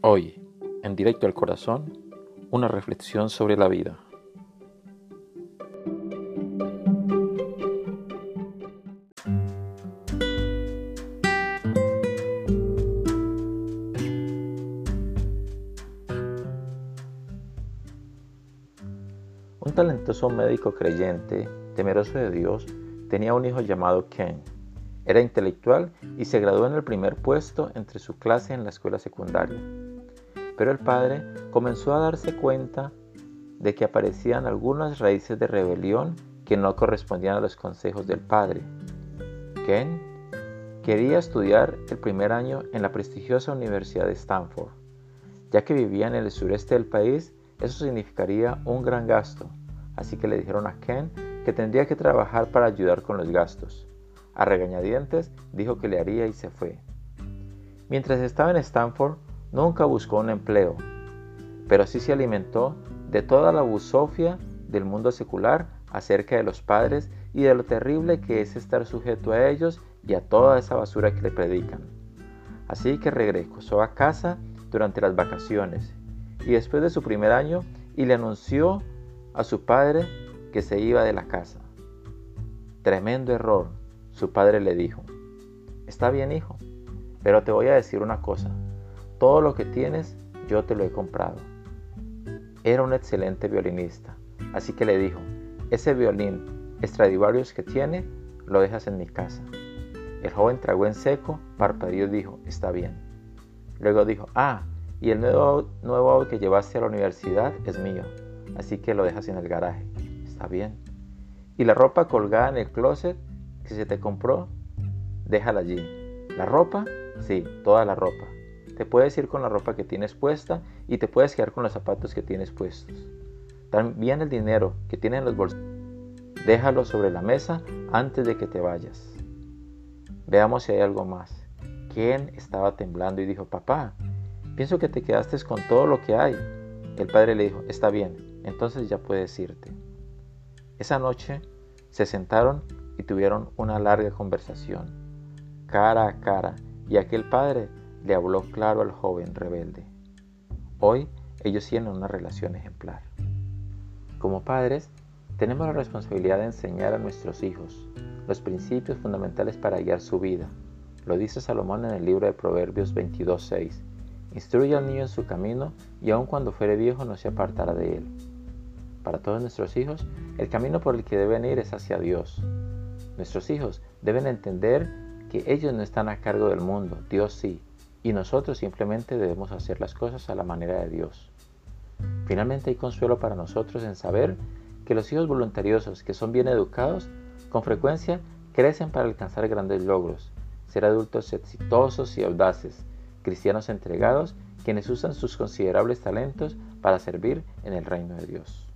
Hoy, en directo al corazón, una reflexión sobre la vida. Un talentoso médico creyente, temeroso de Dios, tenía un hijo llamado Ken. Era intelectual y se graduó en el primer puesto entre su clase en la escuela secundaria. Pero el padre comenzó a darse cuenta de que aparecían algunas raíces de rebelión que no correspondían a los consejos del padre. Ken quería estudiar el primer año en la prestigiosa Universidad de Stanford. Ya que vivía en el sureste del país, eso significaría un gran gasto, así que le dijeron a Ken que tendría que trabajar para ayudar con los gastos. A regañadientes dijo que le haría y se fue. Mientras estaba en Stanford, nunca buscó un empleo, pero sí se alimentó de toda la busofia del mundo secular acerca de los padres y de lo terrible que es estar sujeto a ellos y a toda esa basura que le predican. Así que regresó a casa durante las vacaciones y después de su primer año y le anunció a su padre que se iba de la casa. Tremendo error, su padre le dijo. Está bien, hijo, pero te voy a decir una cosa. Todo lo que tienes yo te lo he comprado. Era un excelente violinista, así que le dijo, ese violín Stradivarius que tiene, lo dejas en mi casa. El joven tragó en seco, parpadeó y dijo, está bien. Luego dijo, ah, y el nuevo, nuevo auto que llevaste a la universidad es mío, así que lo dejas en el garaje. Está bien. Y la ropa colgada en el closet que se te compró, déjala allí. ¿La ropa? Sí, toda la ropa. Te puedes ir con la ropa que tienes puesta y te puedes quedar con los zapatos que tienes puestos. También el dinero que tienes en los bolsillos. Déjalo sobre la mesa antes de que te vayas. Veamos si hay algo más. ¿Quién estaba temblando y dijo, papá, pienso que te quedaste con todo lo que hay. El padre le dijo, está bien, entonces ya puedes irte. Esa noche se sentaron y tuvieron una larga conversación, cara a cara, y aquel padre le habló claro al joven rebelde. Hoy ellos tienen una relación ejemplar. Como padres, tenemos la responsabilidad de enseñar a nuestros hijos los principios fundamentales para guiar su vida. Lo dice Salomón en el libro de Proverbios 22.6. Instruye al niño en su camino y aun cuando fuere viejo no se apartará de él. Para todos nuestros hijos, el camino por el que deben ir es hacia Dios. Nuestros hijos deben entender que ellos no están a cargo del mundo, Dios sí, y nosotros simplemente debemos hacer las cosas a la manera de Dios. Finalmente hay consuelo para nosotros en saber que los hijos voluntariosos que son bien educados con frecuencia crecen para alcanzar grandes logros, ser adultos exitosos y audaces, cristianos entregados, quienes usan sus considerables talentos para servir en el reino de Dios.